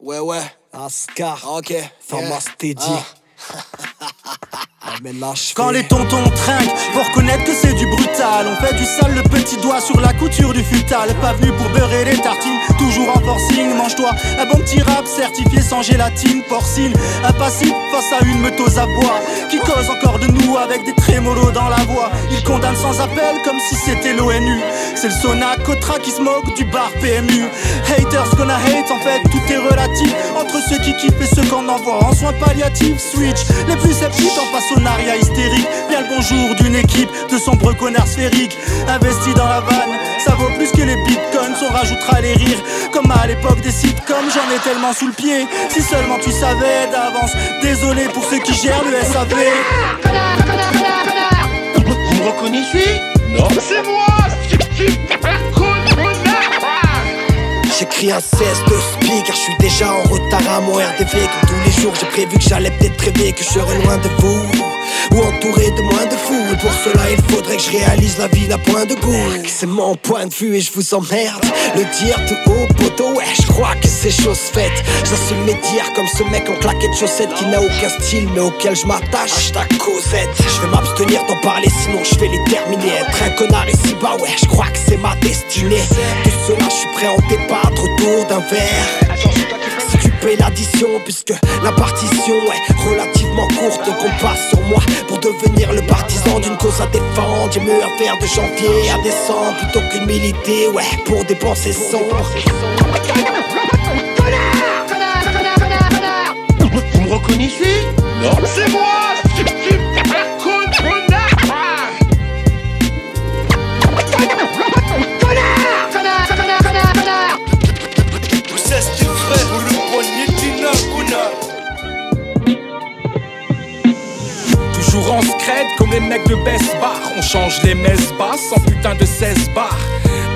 Ouais, ouais. Ascar. Ok. Thomas Teddy. Quand les tontons trinquent, pour reconnaître que c'est du brutal. On fait du sale, le petit doigt sur la couture du futal. Pas venu pour beurrer les tartines, toujours en forcing. Mange-toi un bon petit rap certifié sans gélatine, porcine. Impassible face à une meutose à bois qui nous avec des trémolos dans la voix. Il condamne sans appel comme si c'était l'ONU. C'est le Sona Cotra qui se moque du bar PMU. Haters gonna hate, en fait tout est relatif. Entre ceux qui kiffent et ceux qu'on envoie en soins palliatifs. Switch, les plus sceptiques en face hystérique. Bien le bonjour d'une équipe de sombres connards sphériques. Investis dans la vanne, ça vaut plus que les bitcoins. On rajoutera les rires, comme à l'époque des sitcoms. J'en ai tellement sous le pied. Si seulement tu savais d'avance. Désolé pour ceux qui gèrent le SAV. Vous me reconnaissez Non. C'est moi J'écris un cesse de speak car je suis déjà en retard à mon RDV Comme tous les jours j'ai prévu que j'allais peut-être rêver que je serais loin de vous ou entouré de moins de fous. Pour cela, il faudrait que je réalise la vie d'un point de goût. C'est mon point de vue et je vous emmerde. Le dire tout haut, poteau, ouais, je crois que c'est chose faite. J'assume mes dires comme ce mec en claquette chaussettes qui n'a aucun style mais auquel je m'attache. ta Cosette. Je vais m'abstenir d'en parler sinon je vais les terminer. Être un connard ici bas, ouais, je crois que c'est ma destinée. Tout cela, je suis prêt à en débattre autour d'un verre l'addition puisque la partition est relativement courte qu'on passe sur moi pour devenir le partisan d'une cause à défendre. J'ai mieux à faire de janvier à décembre plutôt que de militer ouais pour des pensées sombres Vous me reconnaissez? Non. C'est moi Toujours en scred comme les mecs de Best Bar. On change les messes basses en putain de 16 bars.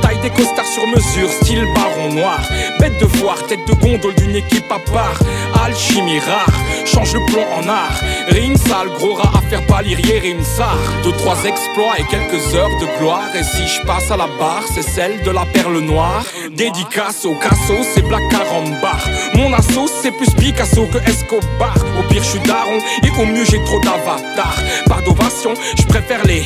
Taille des costards sur mesure, style baron noir. Bête de voir, tête de gondole d'une équipe à part. Alchimie rare, change le plomb en art. Rime sale, gros rat à faire pâlir rime Deux, trois exploits et quelques heures de gloire. Et si je passe à la barre, c'est celle de la perle noire. Dédicace au casso, c'est Black Carambar Mon assaut, c'est plus Picasso que Escobar. Au pire, je suis daron et au mieux, j'ai trop d'avatars. Pas d'ovation, je préfère les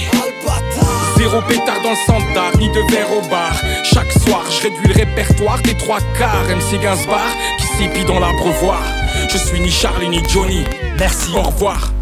Zéro pétard dans le ni de verre au bar. Chaque soir, je réduis le répertoire des trois quarts. MC Gainsbar qui s'épie dans l'abreuvoir. Je suis ni Charlie ni Johnny. Merci, au revoir.